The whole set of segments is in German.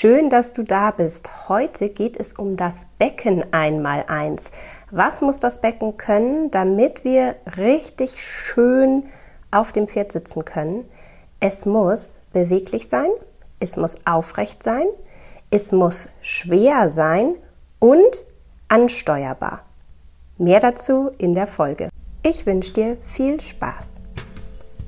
Schön, dass du da bist. Heute geht es um das Becken einmal eins. Was muss das Becken können, damit wir richtig schön auf dem Pferd sitzen können? Es muss beweglich sein, es muss aufrecht sein, es muss schwer sein und ansteuerbar. Mehr dazu in der Folge. Ich wünsche dir viel Spaß.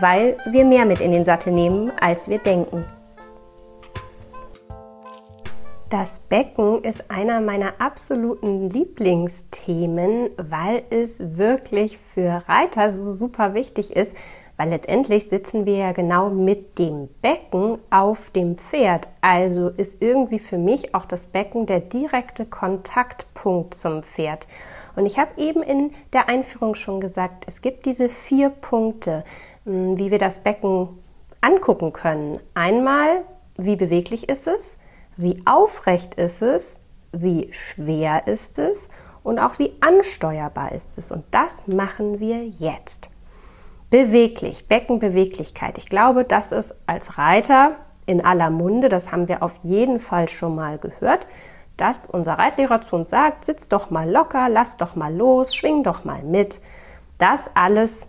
weil wir mehr mit in den Sattel nehmen, als wir denken. Das Becken ist einer meiner absoluten Lieblingsthemen, weil es wirklich für Reiter so super wichtig ist, weil letztendlich sitzen wir ja genau mit dem Becken auf dem Pferd. Also ist irgendwie für mich auch das Becken der direkte Kontaktpunkt zum Pferd. Und ich habe eben in der Einführung schon gesagt, es gibt diese vier Punkte. Hm, wie wir das Becken angucken können. Einmal, wie beweglich ist es, wie aufrecht ist es, wie schwer ist es und auch wie ansteuerbar ist es. Und das machen wir jetzt. Beweglich, Beckenbeweglichkeit. Ich glaube, das ist als Reiter in aller Munde, das haben wir auf jeden Fall schon mal gehört, dass unser Reitlehrer zu uns sagt, sitz doch mal locker, lass doch mal los, schwing doch mal mit. Das alles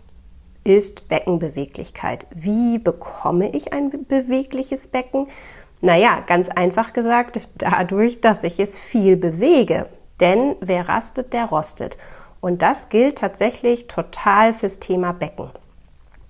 ist Beckenbeweglichkeit. Wie bekomme ich ein bewegliches Becken? Naja, ganz einfach gesagt, dadurch, dass ich es viel bewege. Denn wer rastet, der rostet. Und das gilt tatsächlich total fürs Thema Becken.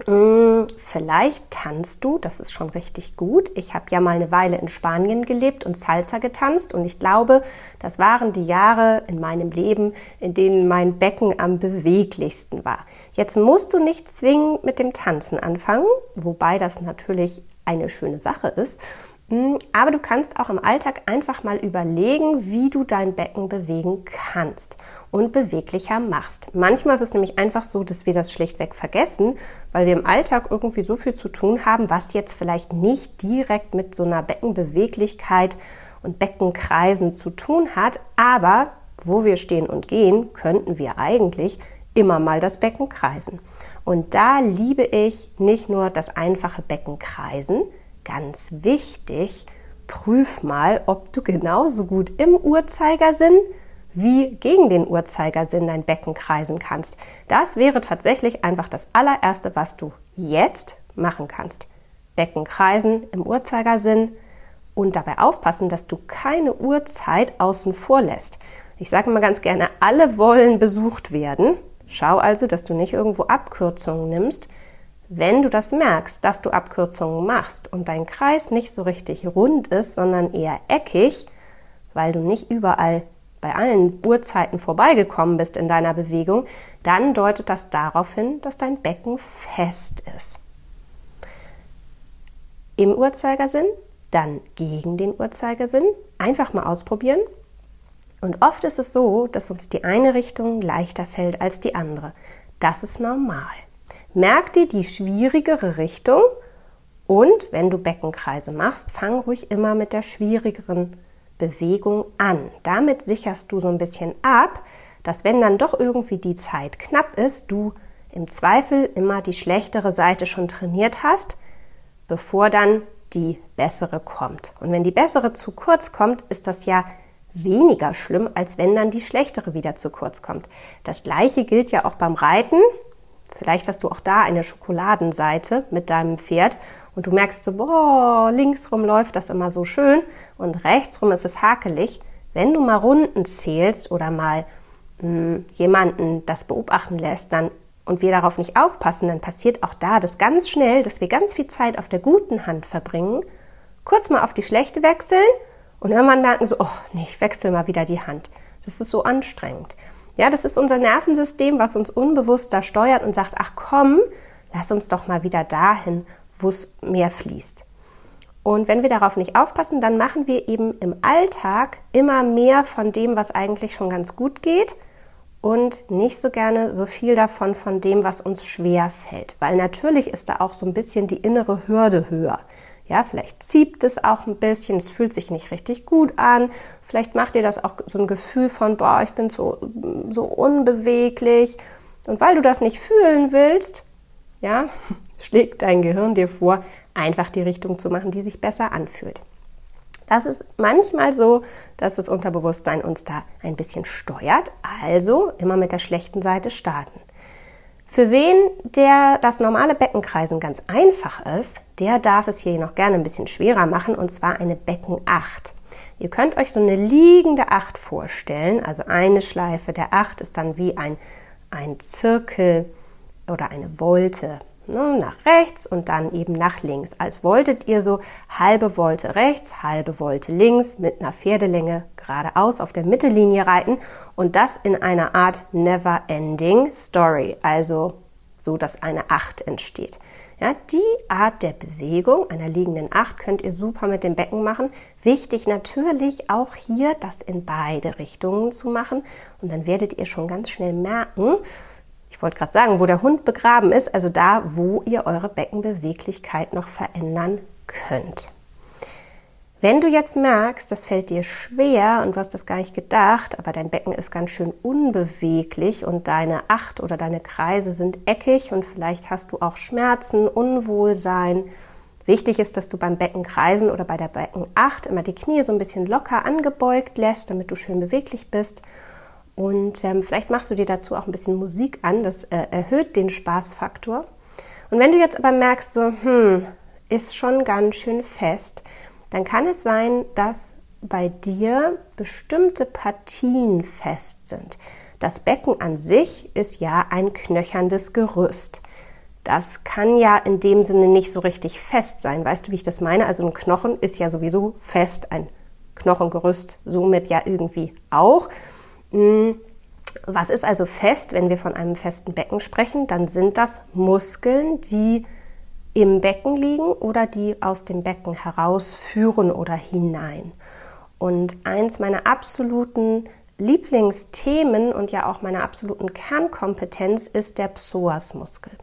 Hm, vielleicht tanzt du, das ist schon richtig gut. Ich habe ja mal eine Weile in Spanien gelebt und Salsa getanzt und ich glaube, das waren die Jahre in meinem Leben, in denen mein Becken am beweglichsten war. Jetzt musst du nicht zwingend mit dem Tanzen anfangen, wobei das natürlich eine schöne Sache ist. Hm, aber du kannst auch im Alltag einfach mal überlegen, wie du dein Becken bewegen kannst und beweglicher machst. Manchmal ist es nämlich einfach so, dass wir das schlichtweg vergessen, weil wir im Alltag irgendwie so viel zu tun haben, was jetzt vielleicht nicht direkt mit so einer Beckenbeweglichkeit und Beckenkreisen zu tun hat, aber wo wir stehen und gehen, könnten wir eigentlich immer mal das Becken kreisen. Und da liebe ich nicht nur das einfache Beckenkreisen, ganz wichtig, prüf mal, ob du genauso gut im Uhrzeigersinn wie gegen den Uhrzeigersinn dein Becken kreisen kannst. Das wäre tatsächlich einfach das allererste, was du jetzt machen kannst. Becken kreisen im Uhrzeigersinn und dabei aufpassen, dass du keine Uhrzeit außen vor lässt. Ich sage immer ganz gerne, alle wollen besucht werden. Schau also, dass du nicht irgendwo Abkürzungen nimmst, wenn du das merkst, dass du Abkürzungen machst und dein Kreis nicht so richtig rund ist, sondern eher eckig, weil du nicht überall bei allen Uhrzeiten vorbeigekommen bist in deiner Bewegung, dann deutet das darauf hin, dass dein Becken fest ist. Im Uhrzeigersinn, dann gegen den Uhrzeigersinn, einfach mal ausprobieren. Und oft ist es so, dass uns die eine Richtung leichter fällt als die andere. Das ist normal. Merk dir die schwierigere Richtung und wenn du Beckenkreise machst, fang ruhig immer mit der schwierigeren Bewegung an. Damit sicherst du so ein bisschen ab, dass wenn dann doch irgendwie die Zeit knapp ist, du im Zweifel immer die schlechtere Seite schon trainiert hast, bevor dann die bessere kommt. Und wenn die bessere zu kurz kommt, ist das ja weniger schlimm, als wenn dann die schlechtere wieder zu kurz kommt. Das gleiche gilt ja auch beim Reiten. Vielleicht hast du auch da eine Schokoladenseite mit deinem Pferd und du merkst so, boah, linksrum läuft das immer so schön und rechtsrum ist es hakelig. Wenn du mal Runden zählst oder mal mh, hm, jemanden das beobachten lässt, dann und wir darauf nicht aufpassen, dann passiert auch da das ganz schnell, dass wir ganz viel Zeit auf der guten Hand verbringen, kurz mal auf die schlechte wechseln und irgendwann merken so, oh, nee, ich wechsle mal wieder die Hand. Das ist so anstrengend. Ja, das ist unser Nervensystem, was uns unbewusst da steuert und sagt, ach komm, lass uns doch mal wieder dahin, wo es mehr fließt. Und wenn wir darauf nicht aufpassen, dann machen wir eben im Alltag immer mehr von dem, was eigentlich schon ganz gut geht und nicht so gerne so viel davon von dem, was uns schwer fällt. Weil natürlich ist da auch so ein bisschen die innere Hürde höher. Ja, vielleicht zieht es auch ein bisschen, es fühlt sich nicht richtig gut an. Vielleicht macht ihr das auch so ein Gefühl von, boah, ich bin so, so unbeweglich. Und weil du das nicht fühlen willst, ja, schlägt dein Gehirn dir vor, einfach die Richtung zu machen, die sich besser anfühlt. Das ist manchmal so, dass das Unterbewusstsein uns da ein bisschen steuert. Also immer mit der schlechten Seite starten. Für wen der das normale Beckenkreisen ganz einfach ist, der darf es hier noch gerne ein bisschen schwerer machen und zwar eine Becken 8. Ihr könnt euch so eine liegende 8 vorstellen, also eine Schleife der 8 ist dann wie ein, ein Zirkel oder eine Volte ne, nach rechts und dann eben nach links. Als wolltet ihr so halbe Wolte rechts, halbe Wolte links mit einer Pferdelänge geradeaus auf der Mittellinie reiten und das in einer Art Never-Ending Story, also so, dass eine Acht entsteht. Ja, die Art der Bewegung einer liegenden Acht könnt ihr super mit dem Becken machen. Wichtig natürlich auch hier, das in beide Richtungen zu machen. Und dann werdet ihr schon ganz schnell merken, ich wollte gerade sagen, wo der Hund begraben ist, also da, wo ihr eure Beckenbeweglichkeit noch verändern könnt. Wenn du jetzt merkst, das fällt dir schwer und du hast das gar nicht gedacht, aber dein Becken ist ganz schön unbeweglich und deine Acht oder deine Kreise sind eckig und vielleicht hast du auch Schmerzen, Unwohlsein. Wichtig ist, dass du beim Beckenkreisen oder bei der Beckenacht immer die Knie so ein bisschen locker angebeugt lässt, damit du schön beweglich bist und ähm, vielleicht machst du dir dazu auch ein bisschen Musik an, das äh, erhöht den Spaßfaktor. Und wenn du jetzt aber merkst, so, hm, ist schon ganz schön fest, dann kann es sein, dass bei dir bestimmte Partien fest sind. Das Becken an sich ist ja ein knöcherndes Gerüst. Das kann ja in dem Sinne nicht so richtig fest sein. Weißt du, wie ich das meine? Also ein Knochen ist ja sowieso fest, ein Knochengerüst somit ja irgendwie auch. Hm, was ist also fest, wenn wir von einem festen Becken sprechen? Dann sind das Muskeln, die im Becken liegen oder die aus dem Becken herausführen oder hinein. Und eins meiner absoluten Lieblingsthemen und ja auch meiner absoluten Kernkompetenz ist der Psoasmuskel.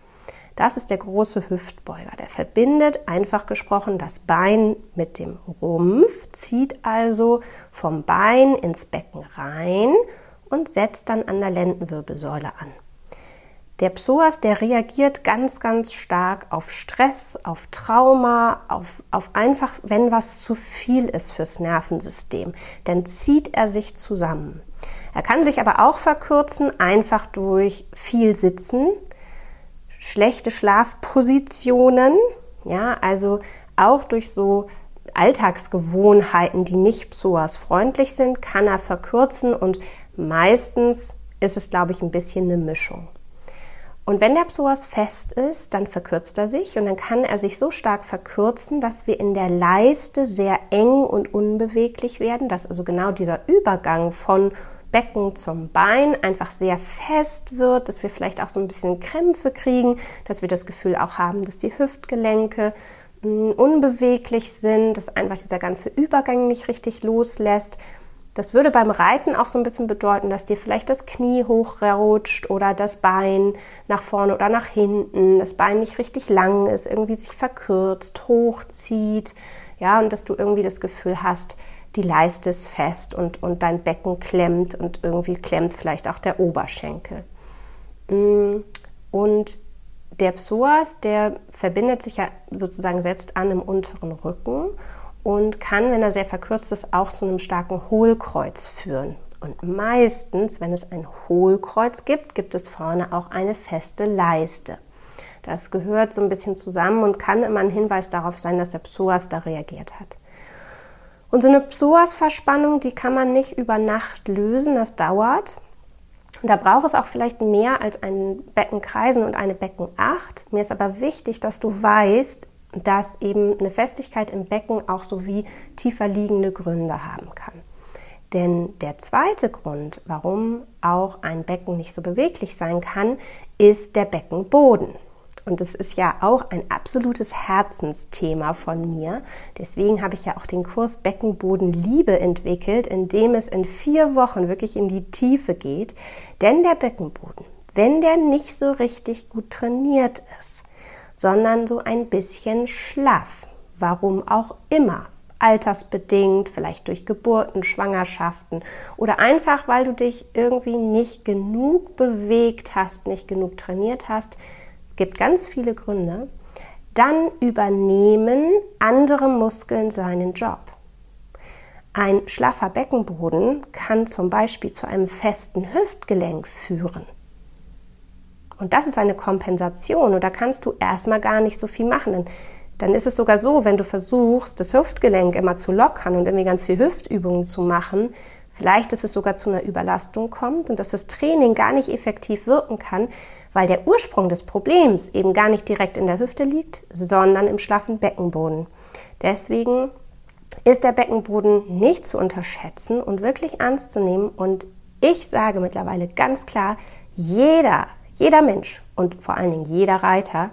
Das ist der große Hüftbeuger. Der verbindet, einfach gesprochen, das Bein mit dem Rumpf, zieht also vom Bein ins Becken rein und setzt dann an der Lendenwirbelsäule an. Der Psoas, der reagiert ganz, ganz stark auf Stress, auf Trauma, auf, auf einfach, wenn was zu viel ist fürs Nervensystem, dann zieht er sich zusammen. Er kann sich aber auch verkürzen, einfach durch viel Sitzen, schlechte Schlafpositionen, ja, also auch durch so Alltagsgewohnheiten, die nicht psoasfreundlich sind, kann er verkürzen und meistens ist es, glaube ich, ein bisschen eine Mischung. Und wenn der Psoas fest ist, dann verkürzt er sich und dann kann er sich so stark verkürzen, dass wir in der Leiste sehr eng und unbeweglich werden, dass also genau dieser Übergang von Becken zum Bein einfach sehr fest wird, dass wir vielleicht auch so ein bisschen Krämpfe kriegen, dass wir das Gefühl auch haben, dass die Hüftgelenke mm, unbeweglich sind, dass einfach dieser ganze Übergang nicht richtig loslässt. Das würde beim Reiten auch so ein bisschen bedeuten, dass dir vielleicht das Knie hochrutscht oder das Bein nach vorne oder nach hinten, das Bein nicht richtig lang ist, irgendwie sich verkürzt, hochzieht, ja, und dass du irgendwie das Gefühl hast, die Leiste ist fest und, und dein Becken klemmt und irgendwie klemmt vielleicht auch der Oberschenkel. Mm, und der Psoas, der verbindet sich ja sozusagen, setzt an im unteren Rücken und kann, wenn er sehr verkürzt ist, auch zu einem starken Hohlkreuz führen. Und meistens, wenn es ein Hohlkreuz gibt, gibt es vorne auch eine feste Leiste. Das gehört so ein bisschen zusammen und kann immer ein Hinweis darauf sein, dass der Psoas da reagiert hat. Und so eine Psoasverspannung, die kann man nicht über Nacht lösen, das dauert. Und da braucht es auch vielleicht mehr als ein Beckenkreisen und eine Beckenacht. Mir ist aber wichtig, dass du weißt, dass eben eine Festigkeit im Becken auch so wie tiefer liegende Gründe haben kann. Denn der zweite Grund, warum auch ein Becken nicht so beweglich sein kann, ist der Beckenboden. Und es ist ja auch ein absolutes Herzensthema von mir. Deswegen habe ich ja auch den Kurs Beckenboden Liebe entwickelt, in dem es in vier Wochen wirklich in die Tiefe geht. Denn der Beckenboden, wenn der nicht so richtig gut trainiert ist, sondern so ein bisschen schlaff, warum auch immer, altersbedingt, vielleicht durch Geburten, Schwangerschaften oder einfach, weil du dich irgendwie nicht genug bewegt hast, nicht genug trainiert hast, gibt ganz viele Gründe, dann übernehmen andere Muskeln seinen Job. Ein schlaffer Beckenboden kann zum Beispiel zu einem festen Hüftgelenk führen. Und das ist eine Kompensation und da kannst du erstmal gar nicht so viel machen. Denn dann ist es sogar so, wenn du versuchst, das Hüftgelenk immer zu lockern und irgendwie ganz viel Hüftübungen zu machen, vielleicht ist es sogar zu einer Überlastung kommt und dass das Training gar nicht effektiv wirken kann, weil der Ursprung des Problems eben gar nicht direkt in der Hüfte liegt, sondern im schlaffen Beckenboden. Deswegen ist der Beckenboden nicht zu unterschätzen und wirklich ernst zu nehmen. Und ich sage mittlerweile ganz klar, jeder, jeder Mensch und vor allen Dingen jeder Reiter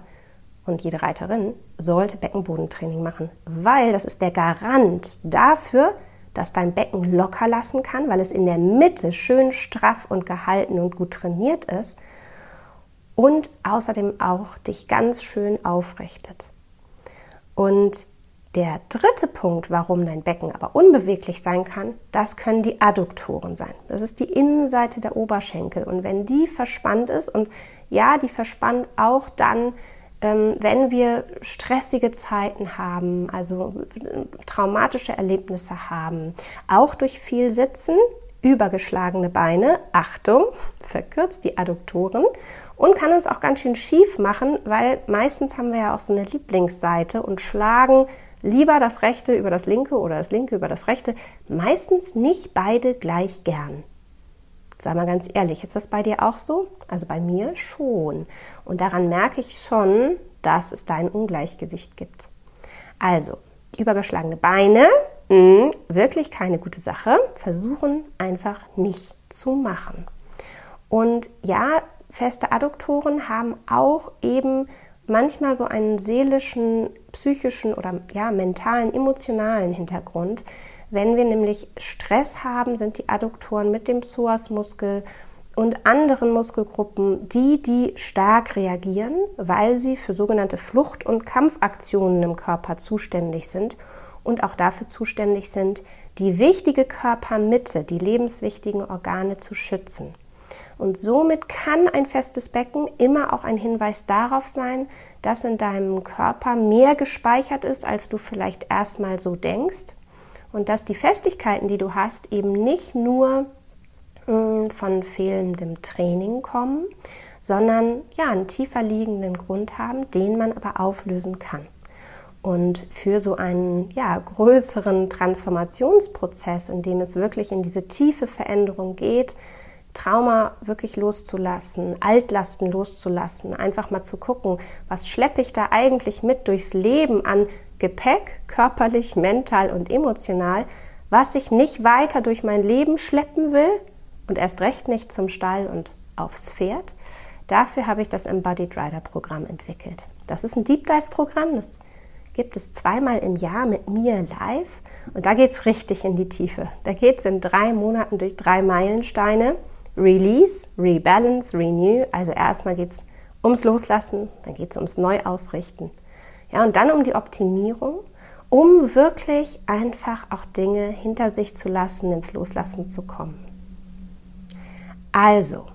und jede Reiterin sollte Beckenbodentraining machen, weil das ist der Garant dafür, dass dein Becken locker lassen kann, weil es in der Mitte schön straff und gehalten und gut trainiert ist und außerdem auch dich ganz schön aufrichtet. Und der dritte Punkt, warum dein Becken aber unbeweglich sein kann, das können die Adduktoren sein. Das ist die Innenseite der Oberschenkel. Und wenn die verspannt ist, und ja, die verspannt auch dann, ähm, wenn wir stressige Zeiten haben, also traumatische Erlebnisse haben, auch durch viel Sitzen, übergeschlagene Beine, Achtung, verkürzt die Adduktoren und kann uns auch ganz schön schief machen, weil meistens haben wir ja auch so eine Lieblingsseite und schlagen lieber das rechte über das linke oder das linke über das rechte, meistens nicht beide gleich gern. Sei mal ganz ehrlich, ist das bei dir auch so? Also bei mir schon. Und daran merke ich schon, dass es da ein Ungleichgewicht gibt. Also, übergeschlagene Beine, mh, wirklich keine gute Sache. Versuchen einfach nicht zu machen. Und ja, feste Adduktoren haben auch eben manchmal so einen seelischen, psychischen oder ja, mentalen, emotionalen Hintergrund. Wenn wir nämlich Stress haben, sind die Adduktoren mit dem Psoasmuskel und anderen Muskelgruppen die, die stark reagieren, weil sie für sogenannte Flucht- und Kampfaktionen im Körper zuständig sind und auch dafür zuständig sind, die wichtige Körpermitte, die lebenswichtigen Organe zu schützen. Und somit kann ein festes Becken immer auch ein Hinweis darauf sein, dass in deinem Körper mehr gespeichert ist, als du vielleicht erstmal so denkst und dass die Festigkeiten, die du hast, eben nicht nur äh, von fehlendem Training kommen, sondern ja, einen tiefer liegenden Grund haben, den man aber auflösen kann. Und für so einen ja, größeren Transformationsprozess, in dem es wirklich in diese tiefe Veränderung geht, Trauma wirklich loszulassen, Altlasten loszulassen, einfach mal zu gucken, was schleppe ich da eigentlich mit durchs Leben an Gepäck, körperlich, mental und emotional, was ich nicht weiter durch mein Leben schleppen will und erst recht nicht zum Stall und aufs Pferd. Dafür habe ich das Embodied Rider Programm entwickelt. Das ist ein Deep Dive Programm, das gibt es zweimal im Jahr mit mir live und da geht es richtig in die Tiefe. Da geht es in drei Monaten durch drei Meilensteine. Release, Rebalance, Renew. Also erstmal geht es ums Loslassen, dann geht es ums Neuausrichten, ja, und dann um die Optimierung, um wirklich einfach auch Dinge hinter sich zu lassen, ins Loslassen zu kommen. Also,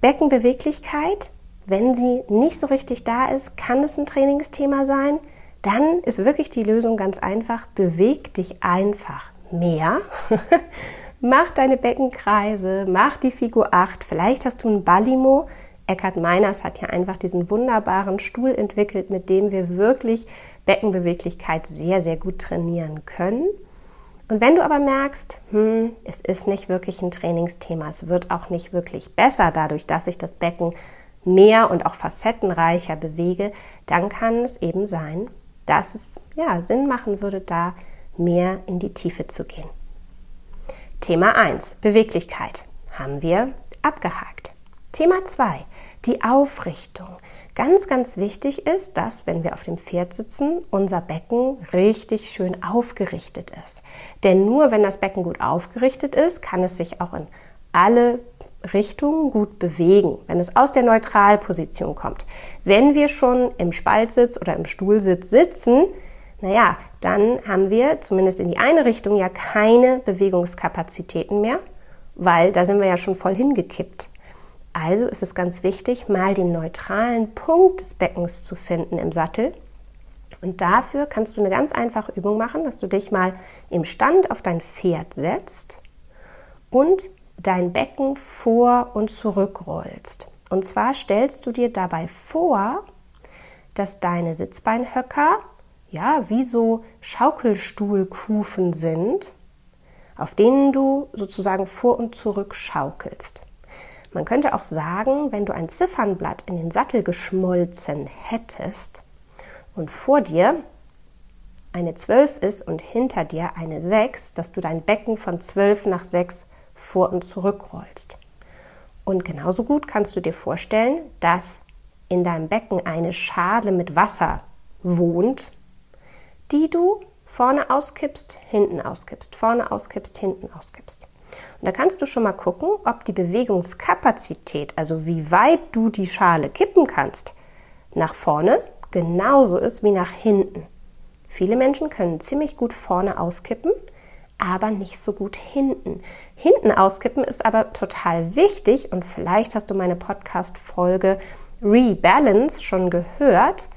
Beckenbeweglichkeit, wenn sie nicht so richtig da ist, kann es ein Trainingsthema sein. Dann ist wirklich die Lösung ganz einfach. Beweg dich einfach mehr. mach deine Beckenkreise, mach die Figur 8. Vielleicht hast du ein Balimo, Eckhard Meiners hat ja einfach diesen wunderbaren Stuhl entwickelt, mit dem wir wirklich Beckenbeweglichkeit sehr, sehr gut trainieren können. Und wenn du aber merkst, hm, es ist nicht wirklich ein Trainingsthema, es wird auch nicht wirklich besser dadurch, dass ich das Becken mehr und auch facettenreicher bewege, dann kann es eben sein, dass es ja Sinn machen würde, da mehr in die Tiefe zu gehen. Thema 1, Beweglichkeit, haben wir abgehakt. Thema 2, die Aufrichtung. Ganz, ganz wichtig ist, dass, wenn wir auf dem Pferd sitzen, unser Becken richtig schön aufgerichtet ist. Denn nur wenn das Becken gut aufgerichtet ist, kann es sich auch in alle Richtungen gut bewegen, wenn es aus der Neutralposition kommt. Wenn wir schon im Spaltsitz oder im Stuhlsitz sitzen, naja, dann haben wir zumindest in die eine Richtung ja keine Bewegungskapazitäten mehr, weil da sind wir ja schon voll hingekippt. Also ist es ganz wichtig, mal den neutralen Punkt des Beckens zu finden im Sattel. Und dafür kannst du eine ganz einfache Übung machen, dass du dich mal im Stand auf dein Pferd setzt und dein Becken vor und zurückrollst. Und zwar stellst du dir dabei vor, dass deine Sitzbeinhöcker ja wie so Schaukelstuhlkufen sind, auf denen du sozusagen vor und zurück schaukelst. Man könnte auch sagen, wenn du ein Ziffernblatt in den Sattel geschmolzen hättest und vor dir eine 12 ist und hinter dir eine 6, dass du dein Becken von 12 nach 6 vor und zurück rollst. Und genauso gut kannst du dir vorstellen, dass in deinem Becken eine Schale mit Wasser wohnt, die du vorne auskippst, hinten auskippst, vorne auskippst, hinten auskippst. Und da kannst du schon mal gucken, ob die Bewegungskapazität, also wie weit du die Schale kippen kannst, nach vorne genauso ist wie nach hinten. Viele Menschen können ziemlich gut vorne auskippen, aber nicht so gut hinten. Hinten auskippen ist aber total wichtig und vielleicht hast du meine Podcast-Folge Rebalance schon gehört,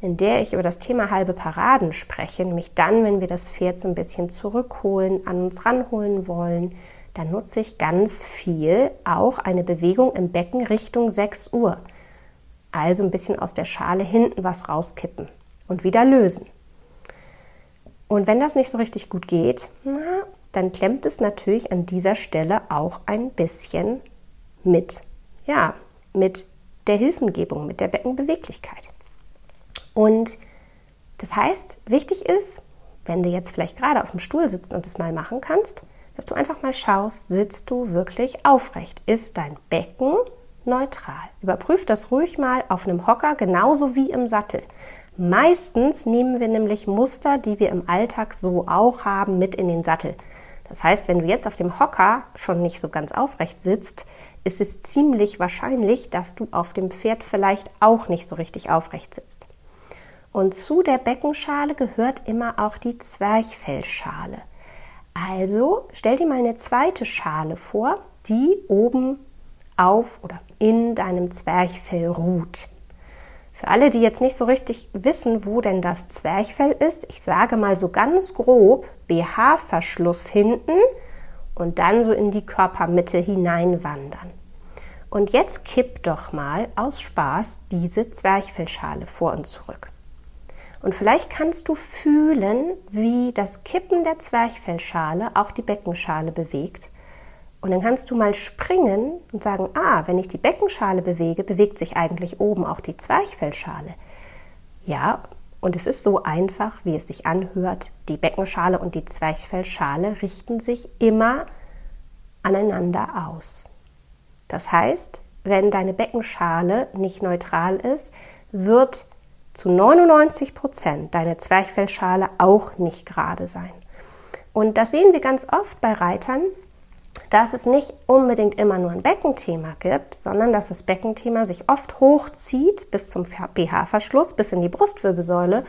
in der ich über das Thema halbe Paraden spreche, nämlich dann, wenn wir das Pferd so ein bisschen zurückholen, an uns ranholen wollen, dann nutze ich ganz viel auch eine Bewegung im Becken Richtung 6 Uhr. Also ein bisschen aus der Schale hinten was rauskippen und wieder lösen. Und wenn das nicht so richtig gut geht, na, dann klemmt es natürlich an dieser Stelle auch ein bisschen mit, ja, mit der Hilfengebung, mit der Beckenbeweglichkeit. Und das heißt, wichtig ist, wenn du jetzt vielleicht gerade auf dem Stuhl sitzt und es mal machen kannst, dass du einfach mal schaust, sitzt du wirklich aufrecht? Ist dein Becken neutral? Überprüf das ruhig mal auf einem Hocker, genauso wie im Sattel. Meistens nehmen wir nämlich Muster, die wir im Alltag so auch haben, mit in den Sattel. Das heißt, wenn du jetzt auf dem Hocker schon nicht so ganz aufrecht sitzt, ist es ziemlich wahrscheinlich, dass du auf dem Pferd vielleicht auch nicht so richtig aufrecht sitzt. Und zu der Beckenschale gehört immer auch die Zwerchfellschale. Also stell dir mal eine zweite Schale vor, die oben auf oder in deinem Zwerchfell ruht. Für alle, die jetzt nicht so richtig wissen, wo denn das Zwerchfell ist, ich sage mal so ganz grob BH-Verschluss hinten und dann so in die Körpermitte hineinwandern. Und jetzt kipp doch mal aus Spaß diese Zwerchfellschale vor und zurück. Und vielleicht kannst du fühlen, wie das Kippen der Zwerchfellschale auch die Beckenschale bewegt. Und dann kannst du mal springen und sagen, ah, wenn ich die Beckenschale bewege, bewegt sich eigentlich oben auch die Zwerchfellschale. Ja, und es ist so einfach, wie es sich anhört. Die Beckenschale und die Zwerchfellschale richten sich immer aneinander aus. Das heißt, wenn deine Beckenschale nicht neutral ist, wird zu 99 Prozent deine Zwerchfellschale auch nicht gerade sein. Und das sehen wir ganz oft bei Reitern, dass es nicht unbedingt immer nur ein Beckenthema gibt, sondern dass das Beckenthema sich oft hochzieht bis zum BH-Verschluss, bis in die Brustwirbelsäule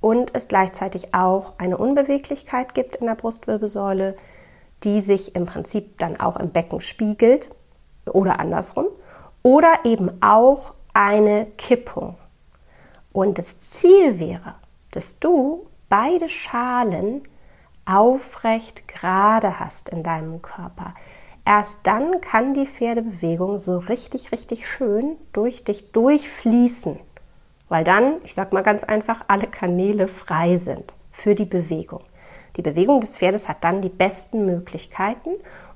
und es gleichzeitig auch eine Unbeweglichkeit gibt in der Brustwirbelsäule, die sich im Prinzip dann auch im Becken spiegelt oder andersrum. Oder eben auch eine Kippung. Und das Ziel wäre, dass du beide Schalen aufrecht gerade hast in deinem Körper. Erst dann kann die Pferdebewegung so richtig, richtig schön durch dich durchfließen, weil dann, ich sag mal ganz einfach, alle Kanäle frei sind für die Bewegung. Die Bewegung des Pferdes hat dann die besten Möglichkeiten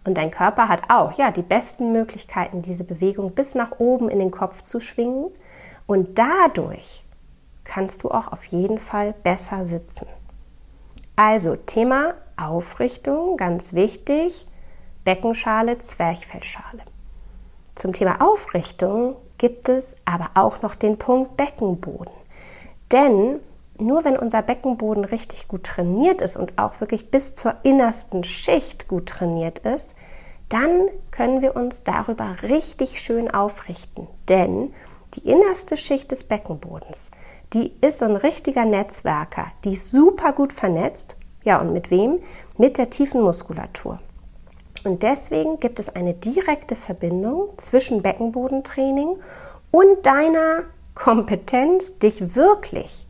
und dein Körper hat auch, ja, die besten Möglichkeiten, diese Bewegung bis nach oben in den Kopf zu schwingen und dadurch kannst du auch auf jeden Fall besser sitzen. Also Thema Aufrichtung, ganz wichtig, Beckenschale, Zwerchfellschale. Zum Thema Aufrichtung gibt es aber auch noch den Punkt Beckenboden. Denn nur wenn unser Beckenboden richtig gut trainiert ist und auch wirklich bis zur innersten Schicht gut trainiert ist, dann können wir uns darüber richtig schön aufrichten. Denn die innerste Schicht des Beckenbodens, die ist so ein richtiger Netzwerker, die ist super gut vernetzt. Ja, und mit wem? Mit der tiefen Muskulatur. Und deswegen gibt es eine direkte Verbindung zwischen Beckenbodentraining und deiner Kompetenz, dich wirklich,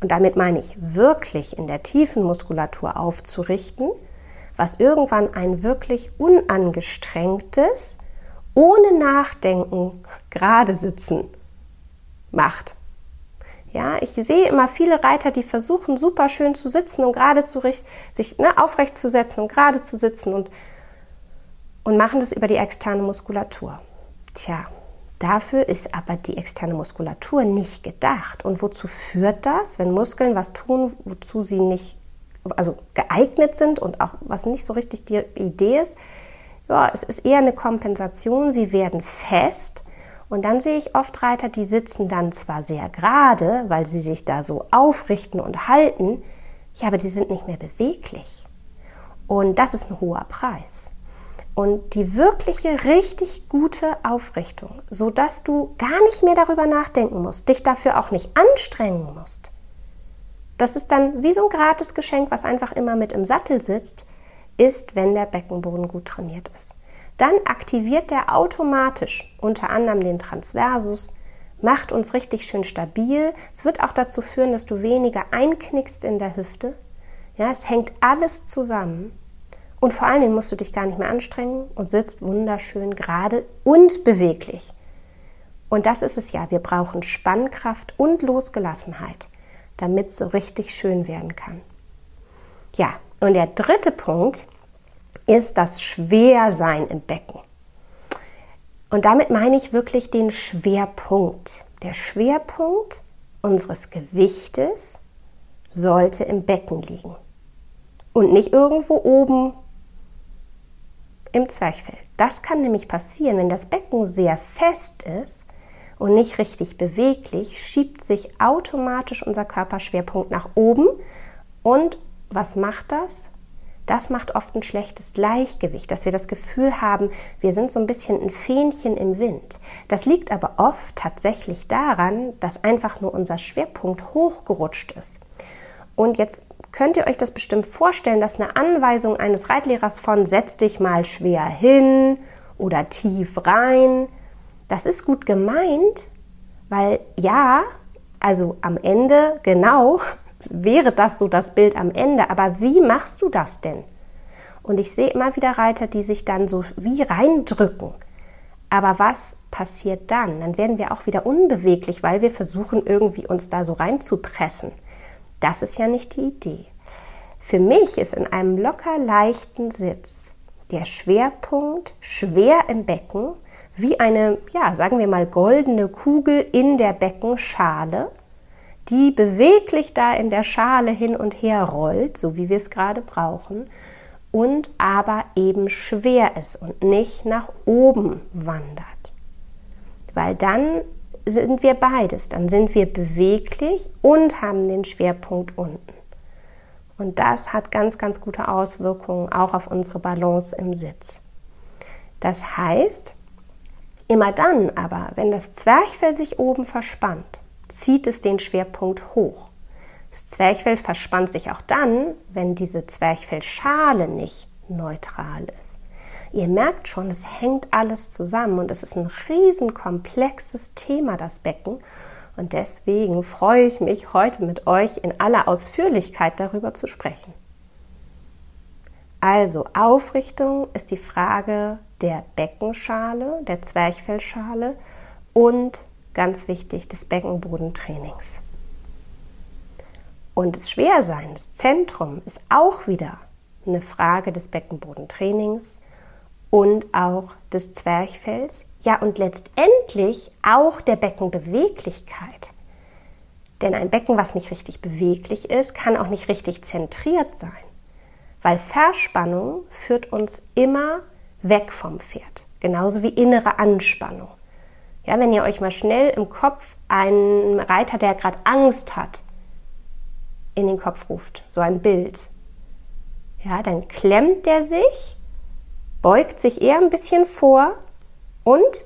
und damit meine ich wirklich in der tiefen Muskulatur aufzurichten, was irgendwann ein wirklich unangestrengtes, ohne Nachdenken gerade sitzen macht. Ja, ich sehe immer viele Reiter, die versuchen super schön zu sitzen und gerade zu sich ne, aufrecht zu setzen und gerade zu sitzen und, und machen das über die externe Muskulatur. Tja, dafür ist aber die externe Muskulatur nicht gedacht. Und wozu führt das, wenn Muskeln was tun, wozu sie nicht also geeignet sind und auch was nicht so richtig die Idee ist? Ja, es ist eher eine Kompensation. Sie werden fest und dann sehe ich oft Reiter, die sitzen dann zwar sehr gerade, weil sie sich da so aufrichten und halten, ja, aber die sind nicht mehr beweglich. Und das ist ein hoher Preis. Und die wirkliche, richtig gute Aufrichtung, sodass du gar nicht mehr darüber nachdenken musst, dich dafür auch nicht anstrengen musst. Das ist dann wie so ein gratis Geschenk, was einfach immer mit im Sattel sitzt, ist, wenn der Beckenboden gut trainiert ist dann aktiviert der automatisch unter anderem den Transversus, macht uns richtig schön stabil. Es wird auch dazu führen, dass du weniger einknickst in der Hüfte. Ja, es hängt alles zusammen. Und vor allen Dingen musst du dich gar nicht mehr anstrengen und sitzt wunderschön gerade und beweglich. Und das ist es ja. Wir brauchen Spannkraft und Losgelassenheit, damit es so richtig schön werden kann. Ja, und der dritte Punkt ist das Schwersein im Becken. Und damit meine ich wirklich den Schwerpunkt. Der Schwerpunkt unseres Gewichtes sollte im Becken liegen und nicht irgendwo oben im Zwerchfell. Das kann nämlich passieren, wenn das Becken sehr fest ist und nicht richtig beweglich, schiebt sich automatisch unser Körperschwerpunkt nach oben. Und was macht das? Das macht oft ein schlechtes Gleichgewicht, dass wir das Gefühl haben, wir sind so ein bisschen ein Fähnchen im Wind. Das liegt aber oft tatsächlich daran, dass einfach nur unser Schwerpunkt hochgerutscht ist. Und jetzt könnt ihr euch das bestimmt vorstellen, dass eine Anweisung eines Reitlehrers von setz dich mal schwer hin oder tief rein, das ist gut gemeint, weil ja, also am Ende genau wäre das so das Bild am Ende. Aber wie machst du das denn? Und ich sehe immer wieder Reiter, die sich dann so wie reindrücken. Aber was passiert dann? Dann werden wir auch wieder unbeweglich, weil wir versuchen, irgendwie uns da so reinzupressen. Das ist ja nicht die Idee. Für mich ist in einem locker leichten Sitz der Schwerpunkt schwer im Becken, wie eine, ja, sagen wir mal, goldene Kugel in der Beckenschale die beweglich da in der Schale hin und her rollt, so wie wir es gerade brauchen, und aber eben schwer ist und nicht nach oben wandert. Weil dann sind wir beides, dann sind wir beweglich und haben den Schwerpunkt unten. Und das hat ganz, ganz gute Auswirkungen auch auf unsere Balance im Sitz. Das heißt, immer dann aber, wenn das Zwerchfell sich oben verspannt, zieht es den Schwerpunkt hoch. Das Zwerchfell verspannt sich auch dann, wenn diese Zwerchfellschale nicht neutral ist. Ihr merkt schon, es hängt alles zusammen und es ist ein riesenkomplexes Thema, das Becken. Und deswegen freue ich mich, heute mit euch in aller Ausführlichkeit darüber zu sprechen. Also, Aufrichtung ist die Frage der Beckenschale, der Zwerchfellschale und ganz wichtig, des Beckenbodentrainings. Und das Schwersein, das Zentrum, ist auch wieder eine Frage des Beckenbodentrainings und auch des Zwerchfells. Ja, und letztendlich auch der Beckenbeweglichkeit. Denn ein Becken, was nicht richtig beweglich ist, kann auch nicht richtig zentriert sein. Weil Verspannung führt uns immer weg vom Pferd. Genauso wie innere Anspannung. Ja, wenn ihr euch mal schnell im Kopf einen Reiter, der gerade Angst hat, in den Kopf ruft, so ein Bild, ja, dann klemmt der sich, beugt sich eher ein bisschen vor und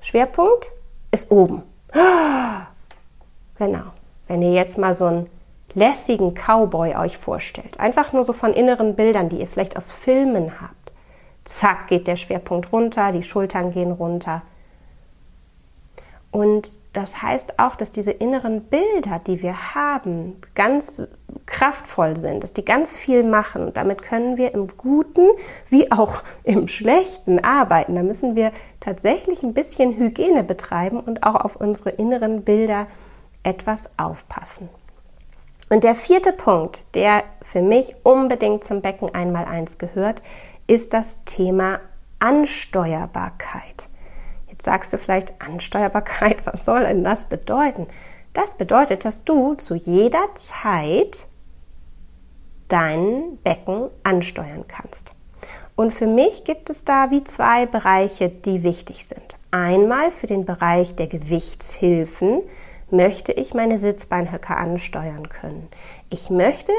Schwerpunkt ist oben. Genau. Wenn ihr jetzt mal so einen lässigen Cowboy euch vorstellt, einfach nur so von inneren Bildern, die ihr vielleicht aus Filmen habt. Zack, geht der Schwerpunkt runter, die Schultern gehen runter. Und das heißt auch, dass diese inneren Bilder, die wir haben, ganz kraftvoll sind, dass die ganz viel machen. Und damit können wir im Guten wie auch im Schlechten arbeiten. Da müssen wir tatsächlich ein bisschen Hygiene betreiben und auch auf unsere inneren Bilder etwas aufpassen. Und der vierte Punkt, der für mich unbedingt zum Becken einmal eins gehört, ist das Thema Ansteuerbarkeit sagst du vielleicht Ansteuerbarkeit, was soll denn das bedeuten? Das bedeutet, dass du zu jeder Zeit dein Becken ansteuern kannst. Und für mich gibt es da wie zwei Bereiche, die wichtig sind. Einmal für den Bereich der Gewichtshilfen möchte ich meine Sitzbeinhöcker ansteuern können. Ich möchte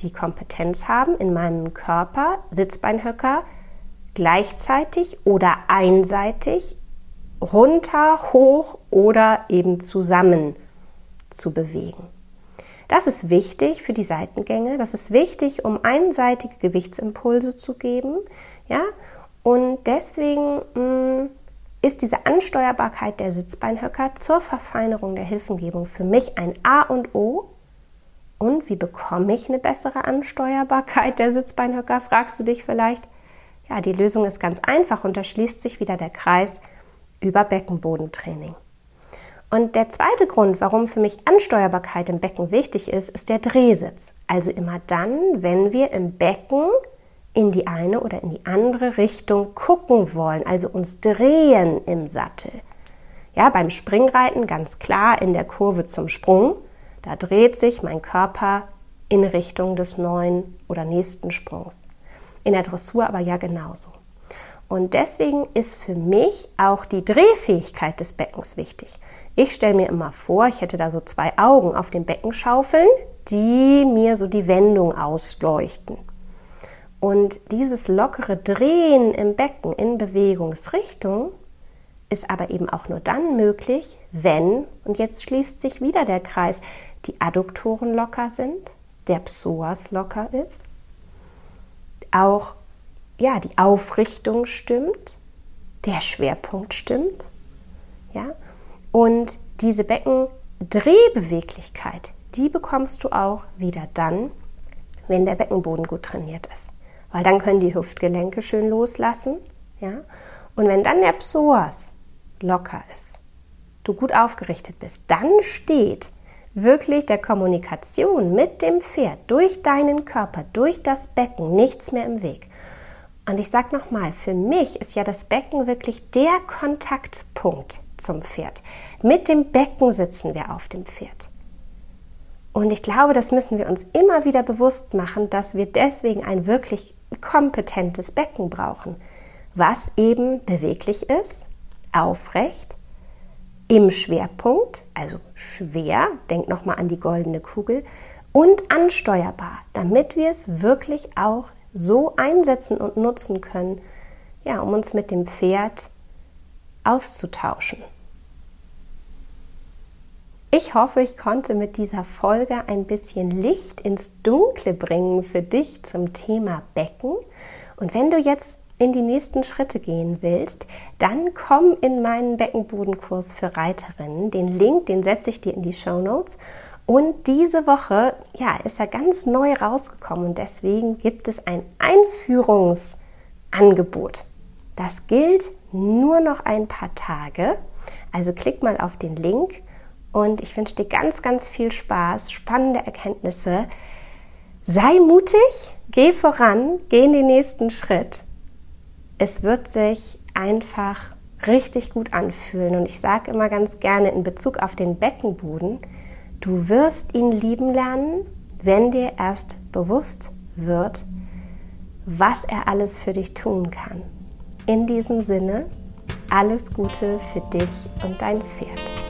die Kompetenz haben, in meinem Körper Sitzbeinhöcker gleichzeitig oder einseitig runter, hoch oder eben zusammen zu bewegen. Das ist wichtig für die Seitengänge, das ist wichtig, um einseitige Gewichtsimpulse zu geben, ja? Und deswegen mh, mm, ist diese Ansteuerbarkeit der Sitzbeinhöcker zur Verfeinerung der Hilfengebung für mich ein A und O. Und wie bekomme ich eine bessere Ansteuerbarkeit der Sitzbeinhöcker, fragst du dich vielleicht. Ja, die Lösung ist ganz einfach und da schließt sich wieder der Kreis über Beckenbodentraining. Und der zweite Grund, warum für mich Ansteuerbarkeit im Becken wichtig ist, ist der Drehsitz. Also immer dann, wenn wir im Becken in die eine oder in die andere Richtung gucken wollen, also uns drehen im Sattel. Ja, beim Springreiten ganz klar in der Kurve zum Sprung, da dreht sich mein Körper in Richtung des neuen oder nächsten Sprungs. In der Dressur aber ja genauso. Und deswegen ist für mich auch die Drehfähigkeit des Beckens wichtig. Ich stelle mir immer vor, ich hätte da so zwei Augen auf den Beckenschaufeln, die mir so die Wendung ausleuchten. Und dieses lockere Drehen im Becken in Bewegungsrichtung ist aber eben auch nur dann möglich, wenn, und jetzt schließt sich wieder der Kreis, die Adduktoren locker sind, der Psoas locker ist, auch ja, die Aufrichtung stimmt, der Schwerpunkt stimmt, ja, und diese Beckendrehbeweglichkeit, die bekommst du auch wieder dann, wenn der Beckenboden gut trainiert ist. Weil dann können die Hüftgelenke schön loslassen, ja, und wenn dann der Psoas locker ist, du gut aufgerichtet bist, dann steht wirklich der Kommunikation mit dem Pferd durch deinen Körper, durch das Becken nichts mehr im Weg. Und ich sage nochmal, für mich ist ja das Becken wirklich der Kontaktpunkt zum Pferd. Mit dem Becken sitzen wir auf dem Pferd. Und ich glaube, das müssen wir uns immer wieder bewusst machen, dass wir deswegen ein wirklich kompetentes Becken brauchen, was eben beweglich ist, aufrecht, im Schwerpunkt, also schwer, denk nochmal an die goldene Kugel, und ansteuerbar, damit wir es wirklich auch so einsetzen und nutzen können, ja, um uns mit dem Pferd auszutauschen. Ich hoffe, ich konnte mit dieser Folge ein bisschen Licht ins Dunkle bringen für dich zum Thema Becken. Und wenn du jetzt in die nächsten Schritte gehen willst, dann komm in meinen Beckenbodenkurs für Reiterinnen. Den Link, den setze ich dir in die Show Notes. Und diese Woche, ja, ist er ganz neu rausgekommen und deswegen gibt es ein Einführungsangebot. Das gilt nur noch ein paar Tage. Also klick mal auf den Link und ich wünsche dir ganz, ganz viel Spaß, spannende Erkenntnisse. Sei mutig, geh voran, geh in den nächsten Schritt. Es wird sich einfach richtig gut anfühlen und ich sage immer ganz gerne in Bezug auf den Beckenboden, Du wirst ihn lieben lernen, wenn dir erst bewusst wird, was er alles für dich tun kann. In diesem Sinne, alles Gute für dich und dein Pferd.